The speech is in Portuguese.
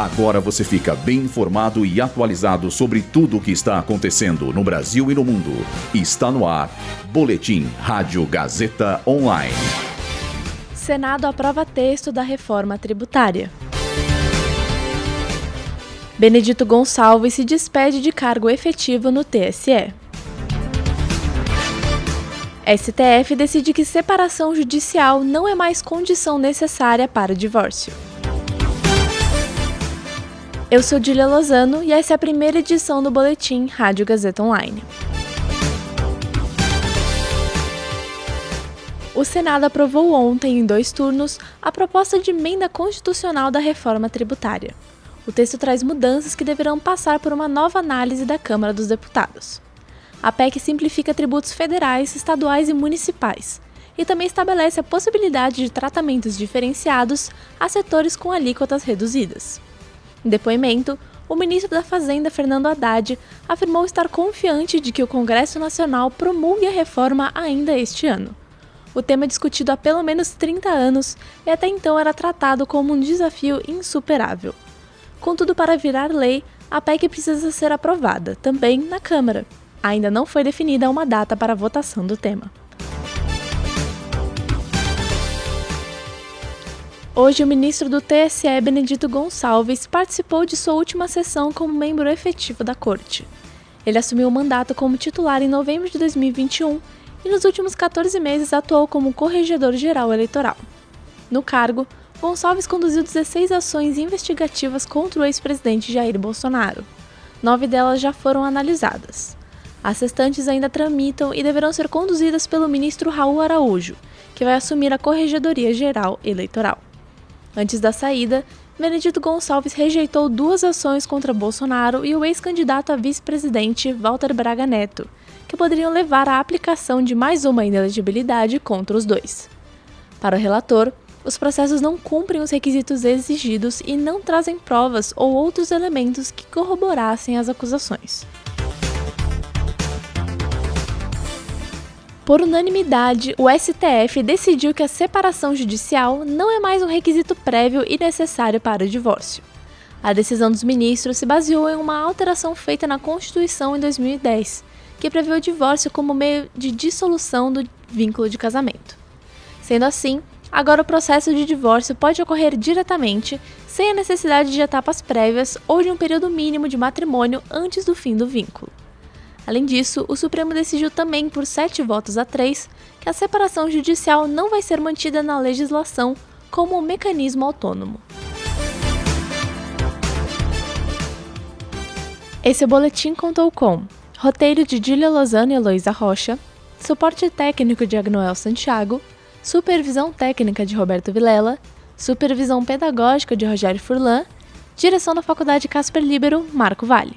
Agora você fica bem informado e atualizado sobre tudo o que está acontecendo no Brasil e no mundo. Está no ar. Boletim Rádio Gazeta Online. Senado aprova texto da reforma tributária. Benedito Gonçalves se despede de cargo efetivo no TSE. STF decide que separação judicial não é mais condição necessária para divórcio. Eu sou Dília Lozano e essa é a primeira edição do Boletim Rádio Gazeta Online. O Senado aprovou ontem, em dois turnos, a proposta de emenda constitucional da reforma tributária. O texto traz mudanças que deverão passar por uma nova análise da Câmara dos Deputados. A PEC simplifica tributos federais, estaduais e municipais, e também estabelece a possibilidade de tratamentos diferenciados a setores com alíquotas reduzidas. Em depoimento, o ministro da Fazenda, Fernando Haddad, afirmou estar confiante de que o Congresso Nacional promulgue a reforma ainda este ano. O tema é discutido há pelo menos 30 anos e até então era tratado como um desafio insuperável. Contudo, para virar lei, a PEC precisa ser aprovada, também na Câmara. Ainda não foi definida uma data para a votação do tema. Hoje, o ministro do TSE, Benedito Gonçalves, participou de sua última sessão como membro efetivo da corte. Ele assumiu o mandato como titular em novembro de 2021 e nos últimos 14 meses atuou como corregedor-geral eleitoral. No cargo, Gonçalves conduziu 16 ações investigativas contra o ex-presidente Jair Bolsonaro. Nove delas já foram analisadas. As restantes ainda tramitam e deverão ser conduzidas pelo ministro Raul Araújo, que vai assumir a Corregedoria Geral Eleitoral. Antes da saída, Benedito Gonçalves rejeitou duas ações contra Bolsonaro e o ex-candidato a vice-presidente Walter Braga Neto, que poderiam levar à aplicação de mais uma inelegibilidade contra os dois. Para o relator, os processos não cumprem os requisitos exigidos e não trazem provas ou outros elementos que corroborassem as acusações. Por unanimidade, o STF decidiu que a separação judicial não é mais um requisito prévio e necessário para o divórcio. A decisão dos ministros se baseou em uma alteração feita na Constituição em 2010, que prevê o divórcio como meio de dissolução do vínculo de casamento. Sendo assim, agora o processo de divórcio pode ocorrer diretamente, sem a necessidade de etapas prévias ou de um período mínimo de matrimônio antes do fim do vínculo. Além disso, o Supremo decidiu também, por sete votos a três, que a separação judicial não vai ser mantida na legislação como um mecanismo autônomo. Esse boletim contou com roteiro de Dília Lozano e Heloísa Rocha, suporte técnico de Agnoel Santiago, supervisão técnica de Roberto Vilela, supervisão pedagógica de Rogério Furlan, direção da Faculdade Casper Libero, Marco Vale.